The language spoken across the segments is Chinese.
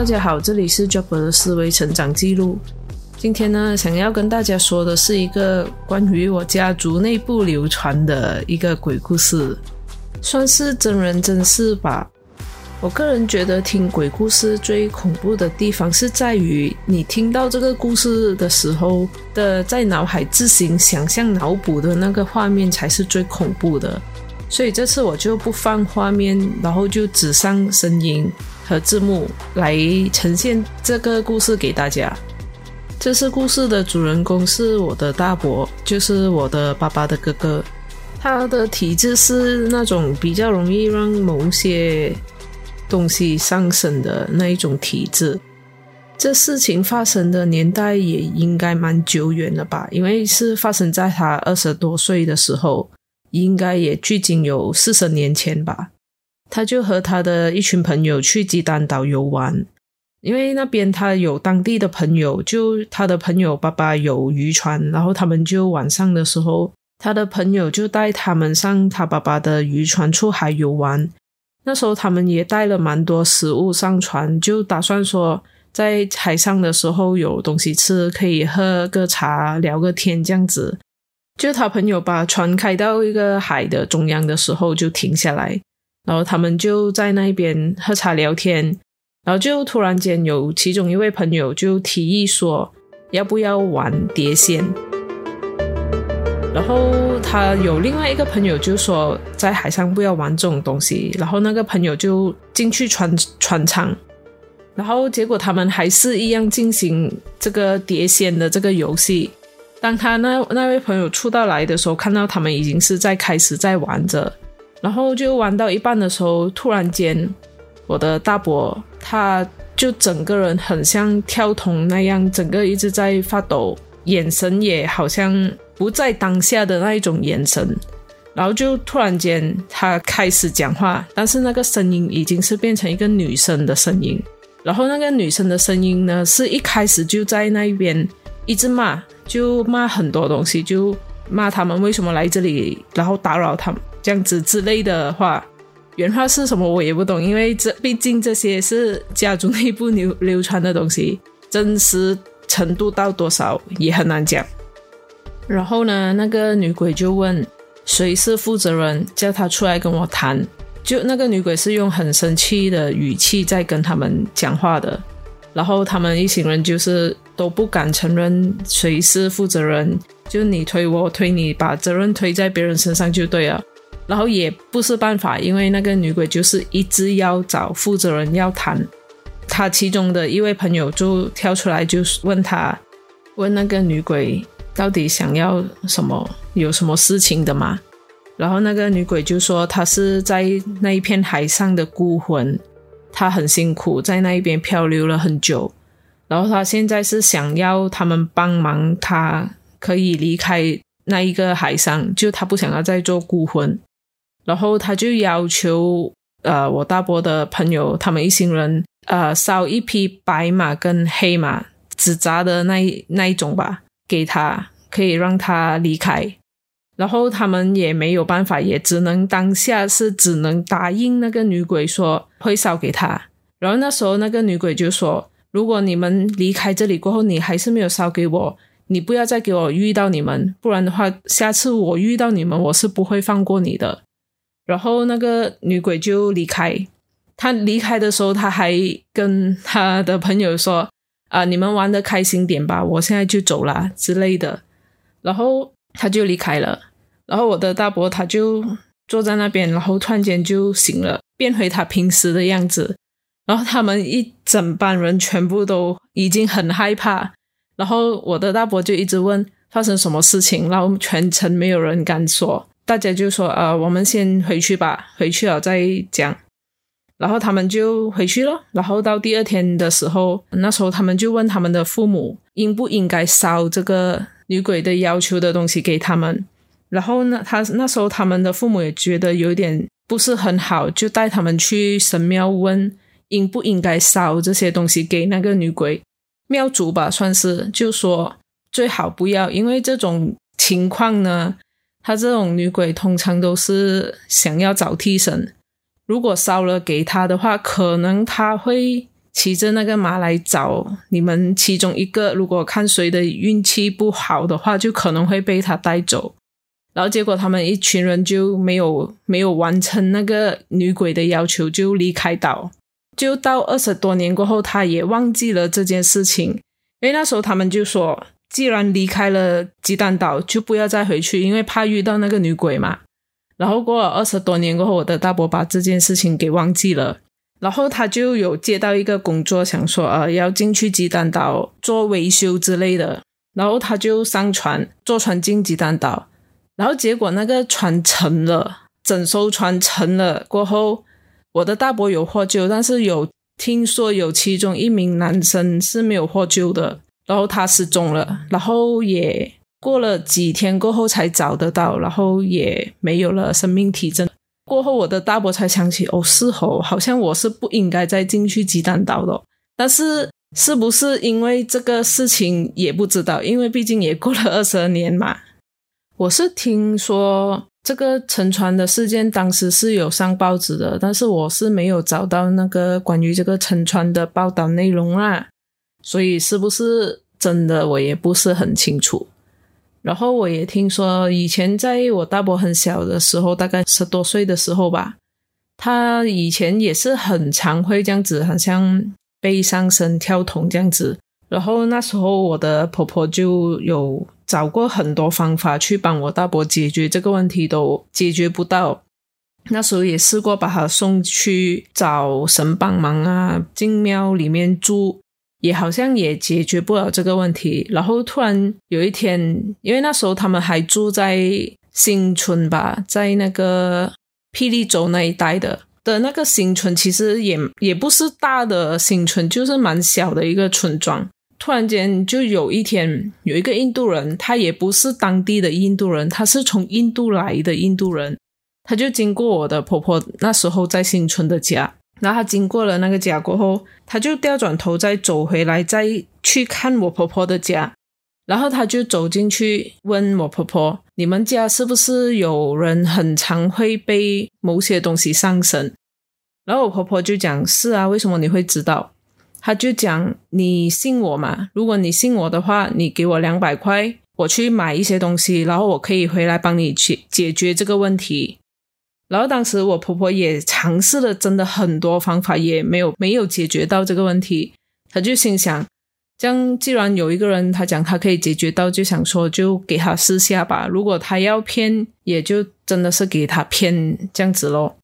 大家好，这里是 j o b 的思维成长记录。今天呢，想要跟大家说的是一个关于我家族内部流传的一个鬼故事，算是真人真事吧。我个人觉得听鬼故事最恐怖的地方是在于，你听到这个故事的时候的在脑海自行想象脑补的那个画面才是最恐怖的。所以这次我就不放画面，然后就只上声音和字幕来呈现这个故事给大家。这次故事的主人公是我的大伯，就是我的爸爸的哥哥。他的体质是那种比较容易让某些。东西上升的那一种体质，这事情发生的年代也应该蛮久远了吧？因为是发生在他二十多岁的时候，应该也距今有四十年前吧。他就和他的一群朋友去鸡蛋岛游玩，因为那边他有当地的朋友，就他的朋友爸爸有渔船，然后他们就晚上的时候，他的朋友就带他们上他爸爸的渔船出海游玩。那时候他们也带了蛮多食物上船，就打算说在海上的时候有东西吃，可以喝个茶、聊个天这样子。就他朋友把船开到一个海的中央的时候，就停下来，然后他们就在那边喝茶聊天，然后就突然间有其中一位朋友就提议说，要不要玩碟仙？然后他有另外一个朋友就说，在海上不要玩这种东西。然后那个朋友就进去船船舱，然后结果他们还是一样进行这个碟仙的这个游戏。当他那那位朋友出到来的时候，看到他们已经是在开始在玩着，然后就玩到一半的时候，突然间我的大伯他就整个人很像跳桶那样，整个一直在发抖，眼神也好像。不在当下的那一种眼神，然后就突然间他开始讲话，但是那个声音已经是变成一个女生的声音，然后那个女生的声音呢，是一开始就在那边一直骂，就骂很多东西，就骂他们为什么来这里，然后打扰他们这样子之类的话。原话是什么我也不懂，因为这毕竟这些是家族内部流流传的东西，真实程度到多少也很难讲。然后呢，那个女鬼就问谁是负责人，叫他出来跟我谈。就那个女鬼是用很生气的语气在跟他们讲话的。然后他们一行人就是都不敢承认谁是负责人，就你推我推你，把责任推在别人身上就对了。然后也不是办法，因为那个女鬼就是一直要找负责人要谈。他其中的一位朋友就跳出来，就是问他，问那个女鬼。到底想要什么？有什么事情的吗？然后那个女鬼就说，她是在那一片海上的孤魂，她很辛苦，在那一边漂流了很久。然后她现在是想要他们帮忙，她可以离开那一个海上，就她不想要再做孤魂。然后他就要求，呃，我大伯的朋友他们一行人，呃，烧一匹白马跟黑马纸扎的那一那一种吧。给他可以让他离开，然后他们也没有办法，也只能当下是只能答应那个女鬼说会烧给他。然后那时候那个女鬼就说：“如果你们离开这里过后，你还是没有烧给我，你不要再给我遇到你们，不然的话，下次我遇到你们，我是不会放过你的。”然后那个女鬼就离开。她离开的时候，她还跟她的朋友说。啊，你们玩的开心点吧，我现在就走了之类的，然后他就离开了，然后我的大伯他就坐在那边，然后突然间就醒了，变回他平时的样子，然后他们一整班人全部都已经很害怕，然后我的大伯就一直问发生什么事情，然后全程没有人敢说，大家就说啊，我们先回去吧，回去了再讲。然后他们就回去了。然后到第二天的时候，那时候他们就问他们的父母应不应该烧这个女鬼的要求的东西给他们。然后呢，他那时候他们的父母也觉得有点不是很好，就带他们去神庙问应不应该烧这些东西给那个女鬼庙主吧，算是就说最好不要，因为这种情况呢，他这种女鬼通常都是想要找替身。如果烧了给他的话，可能他会骑着那个马来找你们其中一个，如果看谁的运气不好的话，就可能会被他带走。然后结果他们一群人就没有没有完成那个女鬼的要求，就离开岛。就到二十多年过后，他也忘记了这件事情，因为那时候他们就说，既然离开了鸡蛋岛，就不要再回去，因为怕遇到那个女鬼嘛。然后过了二十多年过后，我的大伯把这件事情给忘记了。然后他就有接到一个工作，想说呃要进去鸡蛋岛做维修之类的。然后他就上船坐船进鸡蛋岛，然后结果那个船沉了，整艘船沉了过后。我的大伯有获救，但是有听说有其中一名男生是没有获救的，然后他失踪了，然后也过了几天过后才找得到，然后也没有了生命体征。过后我的大伯才想起，哦，是哦，好像我是不应该再进去鸡蛋岛的，但是是不是因为这个事情也不知道，因为毕竟也过了二十年嘛。我是听说。这个沉船的事件当时是有上报纸的，但是我是没有找到那个关于这个沉船的报道内容啦，所以是不是真的我也不是很清楚。然后我也听说，以前在我大伯很小的时候，大概十多岁的时候吧，他以前也是很常会这样子，好像背上身跳桶这样子。然后那时候我的婆婆就有。找过很多方法去帮我大伯解决这个问题，都解决不到。那时候也试过把他送去找神帮忙啊，进庙里面住，也好像也解决不了这个问题。然后突然有一天，因为那时候他们还住在新村吧，在那个霹雳州那一带的的那个新村，其实也也不是大的新村，就是蛮小的一个村庄。突然间，就有一天，有一个印度人，他也不是当地的印度人，他是从印度来的印度人，他就经过我的婆婆那时候在新村的家，然后他经过了那个家过后，他就调转头再走回来，再去看我婆婆的家，然后他就走进去问我婆婆：“你们家是不是有人很常会被某些东西上身？”然后我婆婆就讲：“是啊，为什么你会知道？”他就讲：“你信我嘛？如果你信我的话，你给我两百块，我去买一些东西，然后我可以回来帮你去解决这个问题。”然后当时我婆婆也尝试了，真的很多方法也没有没有解决到这个问题。她就心想：“这样既然有一个人他讲他可以解决到，就想说就给他试下吧。如果他要骗，也就真的是给他骗这样子咯。”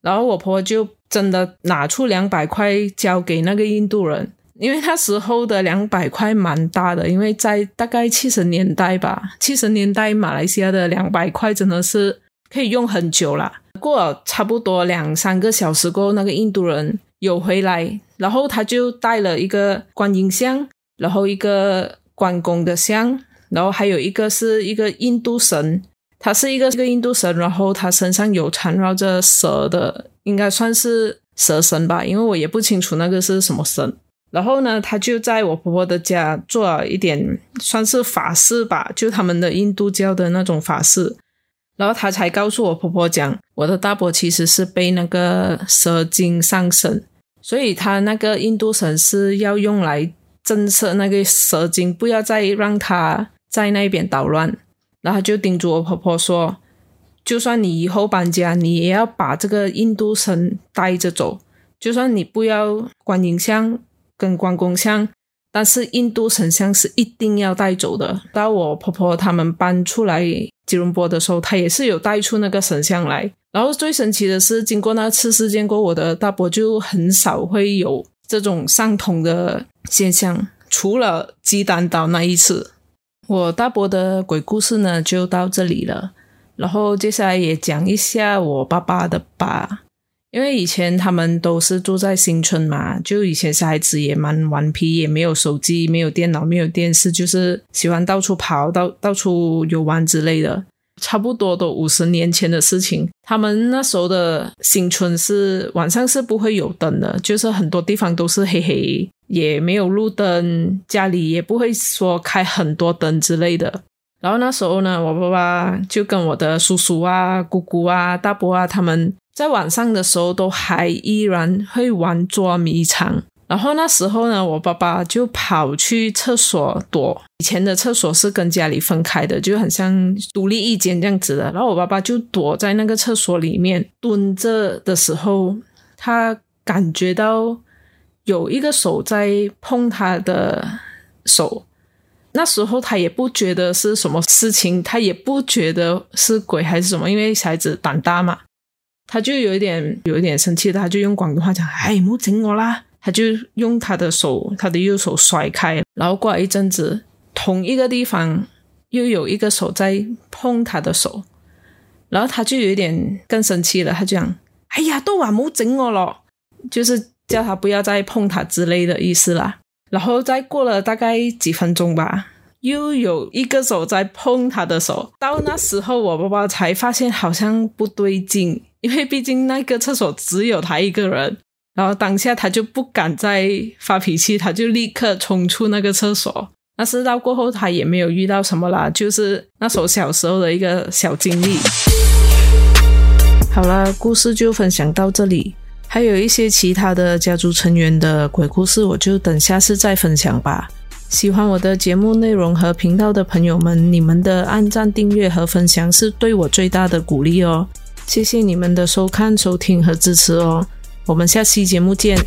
然后我婆婆就。真的拿出两百块交给那个印度人，因为那时候的两百块蛮大的，因为在大概七十年代吧，七十年代马来西亚的两百块真的是可以用很久了。过了差不多两三个小时过后，那个印度人有回来，然后他就带了一个观音像，然后一个关公的像，然后还有一个是一个印度神。他是一个一个印度神，然后他身上有缠绕着蛇的，应该算是蛇神吧，因为我也不清楚那个是什么神。然后呢，他就在我婆婆的家做了一点算是法事吧，就他们的印度教的那种法事。然后他才告诉我婆婆讲，我的大伯其实是被那个蛇精上身，所以他那个印度神是要用来震慑那个蛇精，不要再让他在那边捣乱。然后就叮嘱我婆婆说：“就算你以后搬家，你也要把这个印度神带着走。就算你不要观音像跟关公像，但是印度神像是一定要带走的。到我婆婆他们搬出来吉隆坡的时候，他也是有带出那个神像来。然后最神奇的是，经过那次事件过，我的大伯就很少会有这种上通的现象，除了鸡蛋岛那一次。”我大伯的鬼故事呢，就到这里了。然后接下来也讲一下我爸爸的吧，因为以前他们都是住在新村嘛，就以前小孩子也蛮顽皮，也没有手机，没有电脑，没有电视，就是喜欢到处跑，到到处游玩之类的。差不多都五十年前的事情，他们那时候的新村是晚上是不会有灯的，就是很多地方都是黑黑，也没有路灯，家里也不会说开很多灯之类的。然后那时候呢，我爸爸就跟我的叔叔啊、姑姑啊、大伯啊，他们在晚上的时候都还依然会玩捉迷藏。然后那时候呢，我爸爸就跑去厕所躲。以前的厕所是跟家里分开的，就很像独立一间这样子的。然后我爸爸就躲在那个厕所里面蹲着的时候，他感觉到有一个手在碰他的手。那时候他也不觉得是什么事情，他也不觉得是鬼还是什么，因为小孩子胆大嘛。他就有一点有一点生气，他就用广东话讲：“哎，莫整我啦！”他就用他的手，他的右手甩开，然后过了一阵子，同一个地方又有一个手在碰他的手，然后他就有一点更生气了，他就讲：“哎呀，都话莫整我咯！”就是叫他不要再碰他之类的意思啦。然后再过了大概几分钟吧，又有一个手在碰他的手，到那时候我爸爸才发现好像不对劲。因为毕竟那个厕所只有他一个人，然后当下他就不敢再发脾气，他就立刻冲出那个厕所。那事到过后，他也没有遇到什么啦，就是那时候小时候的一个小经历。好了，故事就分享到这里，还有一些其他的家族成员的鬼故事，我就等下次再分享吧。喜欢我的节目内容和频道的朋友们，你们的按赞、订阅和分享是对我最大的鼓励哦。谢谢你们的收看、收听和支持哦，我们下期节目见。